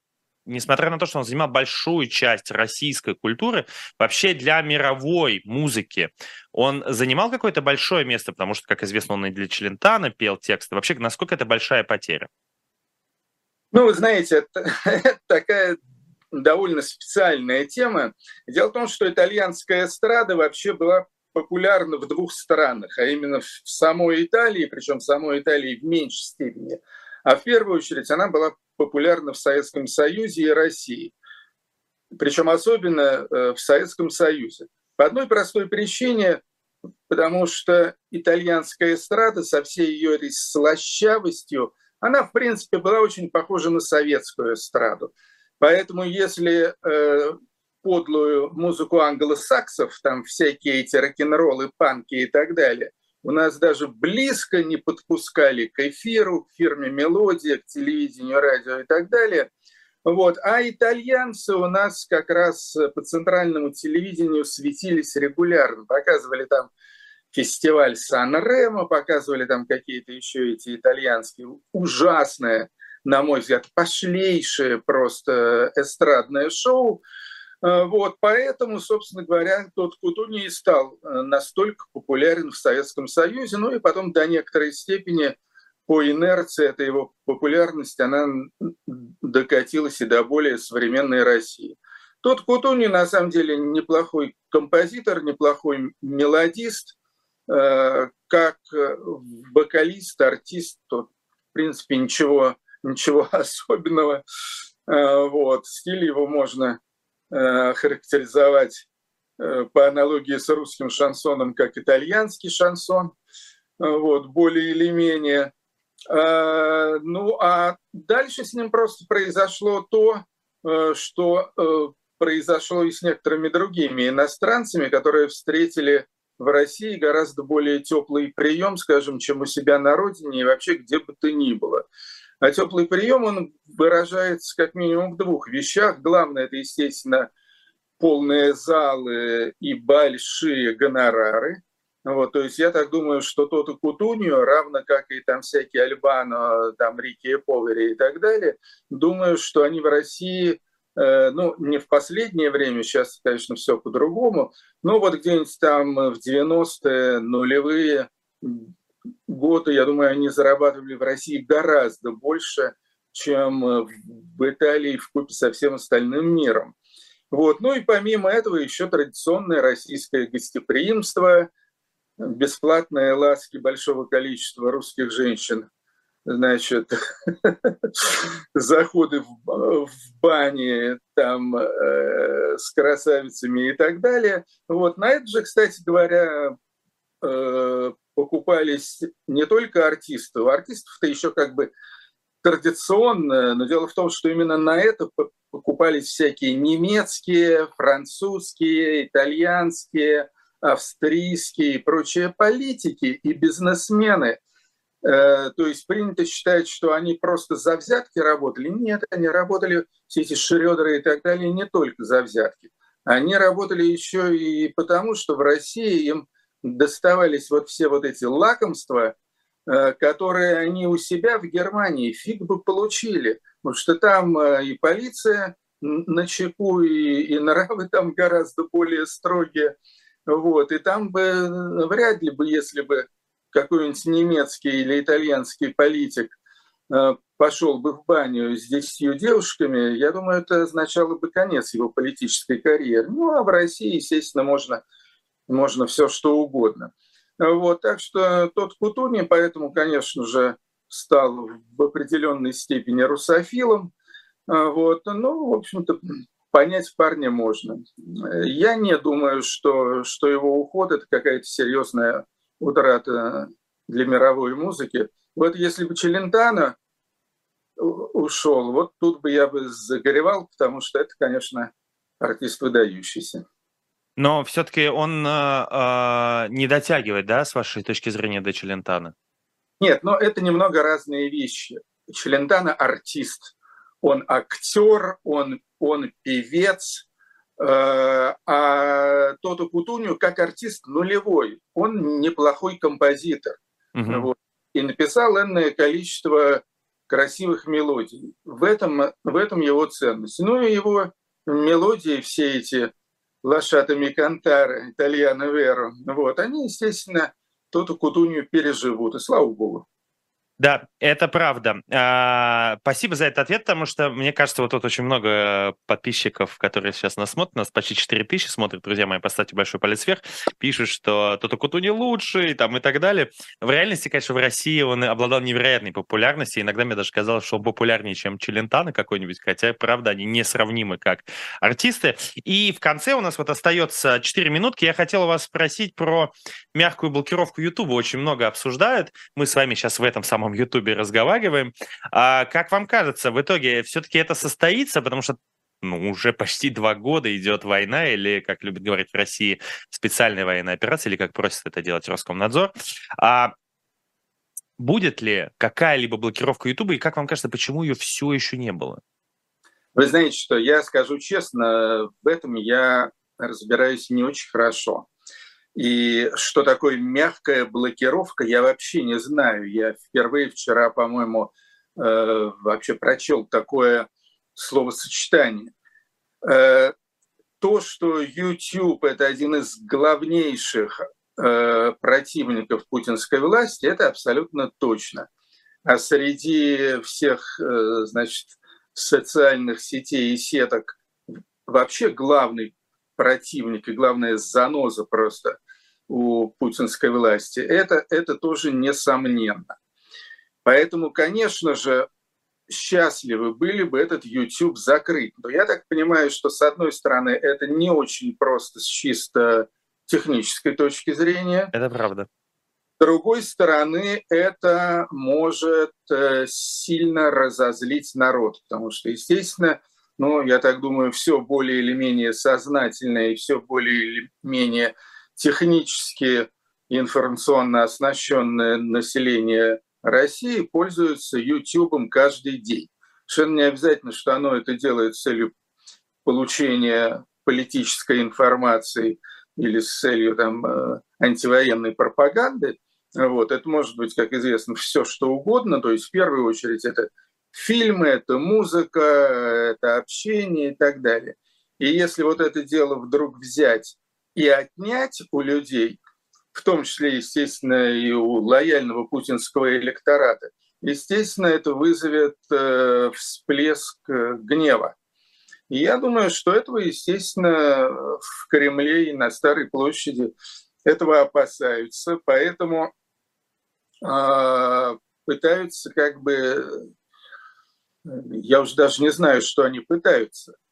несмотря на то, что он занимал большую часть российской культуры, вообще для мировой музыки он занимал какое-то большое место, потому что, как известно, он и для Челентана пел тексты. Вообще, насколько это большая потеря? Ну, вы знаете, это, такая довольно специальная тема. Дело в том, что итальянская эстрада вообще была популярна в двух странах, а именно в самой Италии, причем в самой Италии в меньшей степени. А в первую очередь она была популярна в Советском Союзе и России. Причем особенно э, в Советском Союзе. По одной простой причине, потому что итальянская эстрада со всей ее слащавостью, она, в принципе, была очень похожа на советскую эстраду. Поэтому если э, подлую музыку англосаксов, там всякие эти рок-н-роллы, панки и так далее, у нас даже близко не подпускали к эфиру, к фирме «Мелодия», к телевидению, радио и так далее. Вот. А итальянцы у нас как раз по центральному телевидению светились регулярно, показывали там фестиваль Сан-Ремо, показывали там какие-то еще эти итальянские ужасные, на мой взгляд, пошлейшие просто эстрадное шоу. Э, вот, поэтому, собственно говоря, тот Кутуни и стал э, настолько популярен в Советском Союзе, ну и потом до некоторой степени по инерции этой его популярности она докатилась и до более современной России. Тот Кутуни на самом деле неплохой композитор, неплохой мелодист, э, как вокалист, артист, то, в принципе, ничего, ничего особенного. Вот. Стиль его можно характеризовать э, по аналогии с русским шансоном как итальянский шансон, э, вот, более или менее. Ну, а дальше с ним просто произошло то, что произошло и с некоторыми другими иностранцами, которые встретили в России гораздо более теплый прием, скажем, чем у себя на родине и вообще где бы то ни было. А теплый прием, он выражается как минимум в двух вещах. Главное, это, естественно, полные залы и большие гонорары. Вот, то есть я так думаю, что тот и Кутуньо, равно как и там всякие Альбано, там Рики Повери и так далее, думаю, что они в России, э, ну, не в последнее время, сейчас, конечно, все по-другому, но вот где-нибудь там в 90-е, нулевые, годы, я думаю, они зарабатывали в России гораздо больше, чем э, в Италии в купе со всем остальным миром. Вот. Ну и помимо этого еще традиционное российское гостеприимство, бесплатные ласки большого количества русских женщин, значит, заходы в, бане там э, с красавицами и так далее. Вот. На это же, кстати говоря, э, покупались не только артисты, у артистов-то еще как бы традиционно, но дело в том, что именно на это покупались всякие немецкие, французские, итальянские, австрийские и прочие политики и бизнесмены. Э, то есть принято считать, что они просто за взятки работали. Нет, они работали, все эти Шрёдеры и так далее, не только за взятки. Они работали еще и потому, что в России им доставались вот все вот эти лакомства, э, которые они у себя в Германии фиг бы получили, потому что там э, и полиция на чеку, и, и нравы там гораздо более строгие. Вот. И там бы э, вряд ли бы, если бы какой-нибудь немецкий или итальянский политик пошел бы в баню с десятью девушками, я думаю, это означало бы конец его политической карьеры. Ну, а в России, естественно, можно можно все что угодно. Вот, так что тот Кутуни, поэтому, конечно же, стал в определенной степени русофилом. Вот, ну, в общем-то, понять парня можно. Я не думаю, что, что его уход – это какая-то серьезная утрата для мировой музыки. Вот если бы Челентано ушел, вот тут бы я бы загоревал, потому что это, конечно, артист выдающийся. Но все-таки он э, э, не дотягивает, да, с вашей точки зрения, до Челентана? Нет, но это немного разные вещи. Челентано артист, он актер, он, он певец, э, а Тото Кутунью как артист нулевой, он неплохой композитор. Угу. Вот, и написал энное количество красивых мелодий. В этом, в этом его ценность. Ну и его мелодии, все эти лошатами кантары, итальяно веро, вот, они, естественно, Тоту Кутунью переживут, и слава богу. Да, это правда. А, спасибо за этот ответ, потому что, мне кажется, вот тут очень много подписчиков, которые сейчас нас смотрят, нас почти 4 тысячи смотрят, друзья мои, поставьте большой палец вверх, пишут, что Тото Куту не лучший, там и так далее. В реальности, конечно, в России он обладал невероятной популярностью, иногда мне даже казалось, что он популярнее, чем Челентано какой-нибудь, хотя, правда, они несравнимы как артисты. И в конце у нас вот остается 4 минутки, я хотел вас спросить про мягкую блокировку YouTube, очень много обсуждают, мы с вами сейчас в этом самом самом Ютубе разговариваем. А как вам кажется, в итоге все-таки это состоится, потому что ну, уже почти два года идет война, или, как любят говорить в России, специальная военная операция, или как просит это делать Роскомнадзор. А будет ли какая-либо блокировка Ютуба, и как вам кажется, почему ее все еще не было? Вы знаете, что я скажу честно, в этом я разбираюсь не очень хорошо. И что такое мягкая блокировка, я вообще не знаю. Я впервые вчера, по-моему, э, вообще прочел такое словосочетание. Э, то, что YouTube – это один из главнейших э, противников путинской власти, это абсолютно точно. А среди всех, значит, социальных сетей и сеток вообще главный противник и, главное, заноза просто у путинской власти, это, это тоже несомненно. Поэтому, конечно же, счастливы были бы этот YouTube закрыть. Но я так понимаю, что, с одной стороны, это не очень просто с чисто технической точки зрения. Это правда. С другой стороны, это может э, сильно разозлить народ, потому что, естественно, ну, я так думаю, все более или менее сознательное и все более или менее технически информационно оснащенное население России пользуется YouTube каждый день. Совершенно не обязательно, что оно это делает с целью получения политической информации или с целью там, э, антивоенной пропаганды. Вот. Это может быть, как известно, все что угодно. То есть в первую очередь это фильмы, это музыка, это общение и так далее. И если вот это дело вдруг взять и отнять у людей, в том числе, естественно, и у лояльного путинского электората, естественно, это вызовет э, всплеск э, гнева. И я думаю, что этого, естественно, в Кремле и на Старой площади этого опасаются, поэтому э, пытаются как бы, я уже даже не знаю, что они пытаются –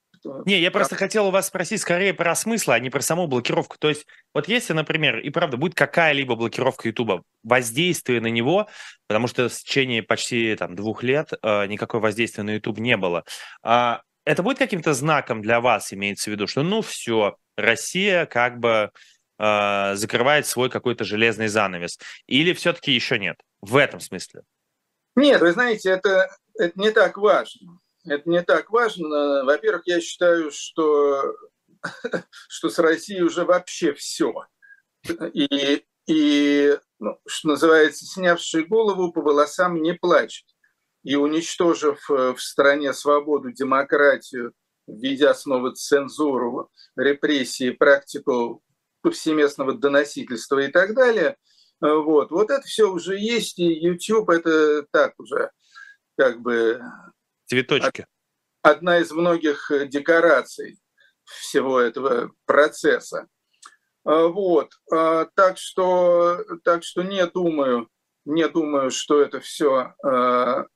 не, я просто хотел у вас спросить скорее про смысл, а не про саму блокировку. То есть, вот если, например, и правда будет какая-либо блокировка Ютуба, воздействие на него, потому что в течение почти там двух лет э, никакое воздействие на YouTube не было, э, это будет каким-то знаком для вас, имеется в виду, что ну все, Россия как бы э, закрывает свой какой-то железный занавес, или все-таки еще нет? В этом смысле? Нет, вы знаете, это, это не так важно это не так важно. Во-первых, я считаю, что, что с Россией уже вообще все. И, и ну, что называется, снявший голову по волосам не плачет. И уничтожив э, в стране свободу, демократию, введя снова цензуру, репрессии, практику повсеместного доносительства и так далее, вот, вот это все уже есть, и YouTube это так уже как бы Цветочки. Одна из многих э, декораций всего этого процесса. А, вот. Так что, так что не думаю, не думаю, что это все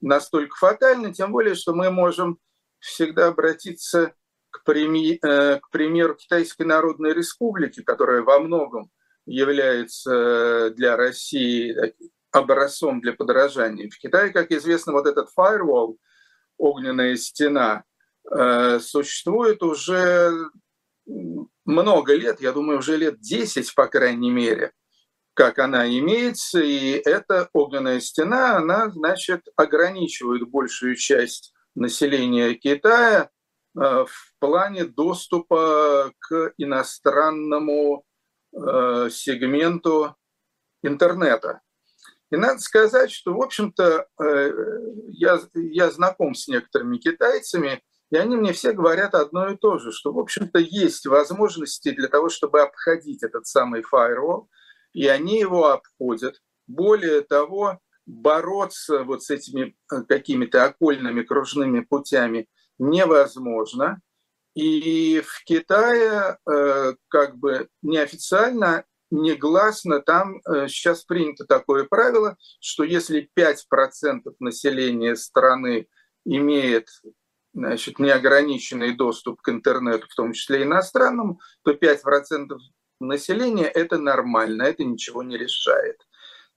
настолько фатально, тем более, что мы можем всегда обратиться к, преми, э, к примеру Китайской Народной Республики, которая во многом является э, для России образцом для подражания. В Китае, как известно, вот этот firewall – огненная стена, э, существует уже много лет, я думаю, уже лет 10, по крайней мере, как она имеется, и эта огненная стена, она, значит, ограничивает большую часть населения Китая э, в плане доступа к иностранному э, сегменту интернета. И надо сказать, что, в общем-то, э, я, я знаком с некоторыми китайцами, и они мне все говорят одно и то же, что, в общем-то, есть возможности для того, чтобы обходить этот самый фаервол, и они его обходят. Более того, бороться вот с этими э, какими-то окольными кружными путями невозможно. И в Китае э, как бы неофициально, негласно там сейчас принято такое правило, что если 5% населения страны имеет значит, неограниченный доступ к интернету, в том числе иностранному, то 5% населения – это нормально, это ничего не решает.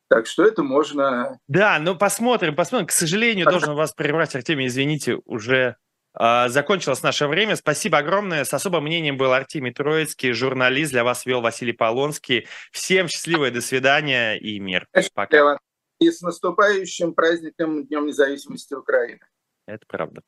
Так что это можно... Да, ну посмотрим, посмотрим. К сожалению, должен вас прервать, Артемий, извините, уже э, закончилось наше время. Спасибо огромное. С особым мнением был Артемий Троицкий, журналист. Для вас вел Василий Полонский. Всем счастливо, до свидания и мир. Пока. И с наступающим праздником Днем независимости Украины. Это правда.